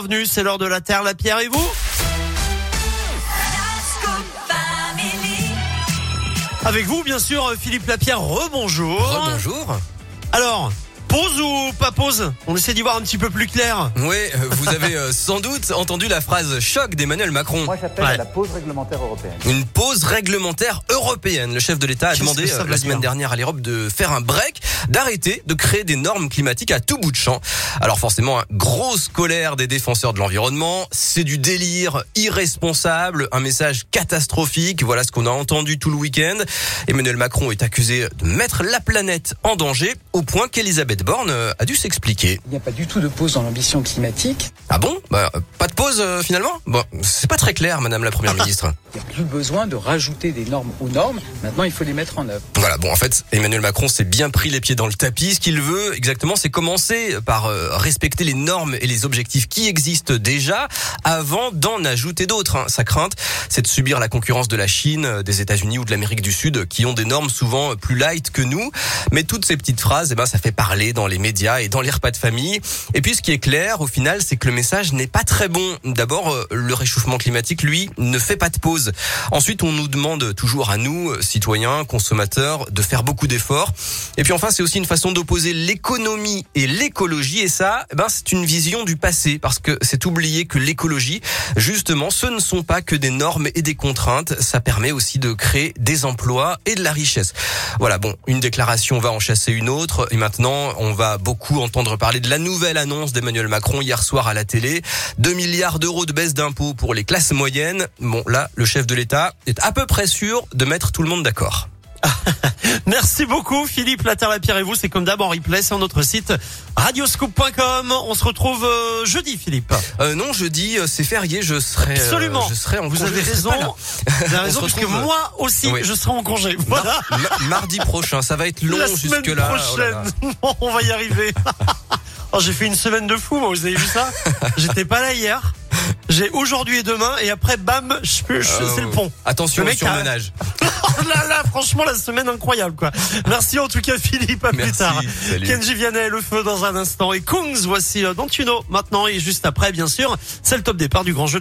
bienvenue. C'est l'heure de la Terre, la Pierre et vous Avec vous, bien sûr, Philippe Lapierre, rebonjour. Bonjour. Alors, pause ou pas pause On essaie d'y voir un petit peu plus clair. Oui, euh, vous avez euh, sans doute entendu la phrase choc d'Emmanuel Macron. Moi, j'appelle Ouais. la pause réglementaire européenne. Une pause réglementaire européenne. Le chef de l'État a demandé euh, la semaine dernière à l'Europe de faire un break, d'arrêter de créer des normes climatiques à tout bout de champ. Alors forcément, grosse colère des défenseurs de l'environnement. C'est du délire irresponsable, un message catastrophique. Voilà ce qu'on a entendu tout le week-end. Emmanuel Macron est accusé de mettre la planète en danger au point qu'Elisabeth Borne euh, a dû s'expliquer. Il n'y a pas du tout de pause dans l'ambition climatique. Ah bon? Bah, Pas de pause euh, finalement? Bon, c'est pas très clair, Madame la Première ministre. Il n'y a plus besoin de rajouter des normes aux normes. Maintenant, il faut les mettre en œuvre. Voilà, bon en fait, Emmanuel Macron s'est bien pris les pieds dans le tapis. Ce qu'il veut exactement, c'est commencer par euh, respecter les normes et les objectifs qui existent déjà avant d'en ajouter d'autres. hein. Sa crainte, c'est de subir la concurrence de la Chine, euh, des États-Unis ou de l'Amérique du Sud, qui ont des normes souvent plus light que nous. Mais toutes ces petites phrases, eh ben, ça fait parler dans les médias et dans les repas de famille. Et puis ce qui est clair, au final, c'est que le message n'est pas très bon. D'abord, euh, le réchauffement climatique, lui, ne fait pas de pause. Ensuite, on nous demande toujours à nous, euh, citoyens, consommateurs, de faire beaucoup d'efforts. Et puis enfin, c'est aussi une façon d'opposer l'économie et l'écologie. Et ça, eh ben, c'est une vision du passé, parce que c'est oublier que l'écologie, justement, ce ne sont pas que des normes et des contraintes. Ça permet aussi de créer des emplois et de la richesse. Voilà, bon, une déclaration va en chasser une autre. Et maintenant, on va beaucoup entendre parler de la nouvelle annonce d'Emmanuel Macron hier soir à la télé. 2 milliards d'euros de baisse d'impôts pour les classes moyennes. Bon, là, le chef de l'État est à peu près sûr de mettre tout le monde d'accord. Merci beaucoup, Philippe La Terre, la Pierre et vous. C'est comme d'hab en replay sur notre site radioscoop.com. On se retrouve euh, jeudi, Philippe. Euh, non, jeudi, euh, c'est férié, je serai, Absolument. je serai en Vous congé, avez raison. Vous avez On raison, retrouve, euh, moi aussi, oui. je serai en congé. Voilà. Ma- mardi prochain, ça va être long la semaine jusque là. prochaine. On va y arriver. Oh, j'ai fait une semaine de fou, moi. Vous avez vu ça? J'étais pas là hier. J'ai aujourd'hui et demain, et après, bam, je, je- c'est le pont. Attention Le mec surmenage. Oh là là, franchement, la semaine incroyable, quoi. Merci en tout cas, Philippe. À plus tard. salut. Kenji Vianney, le feu dans un instant. Et Kungs, voici euh, Don't You Know maintenant. Et juste après, bien sûr, c'est le top départ du grand jeu.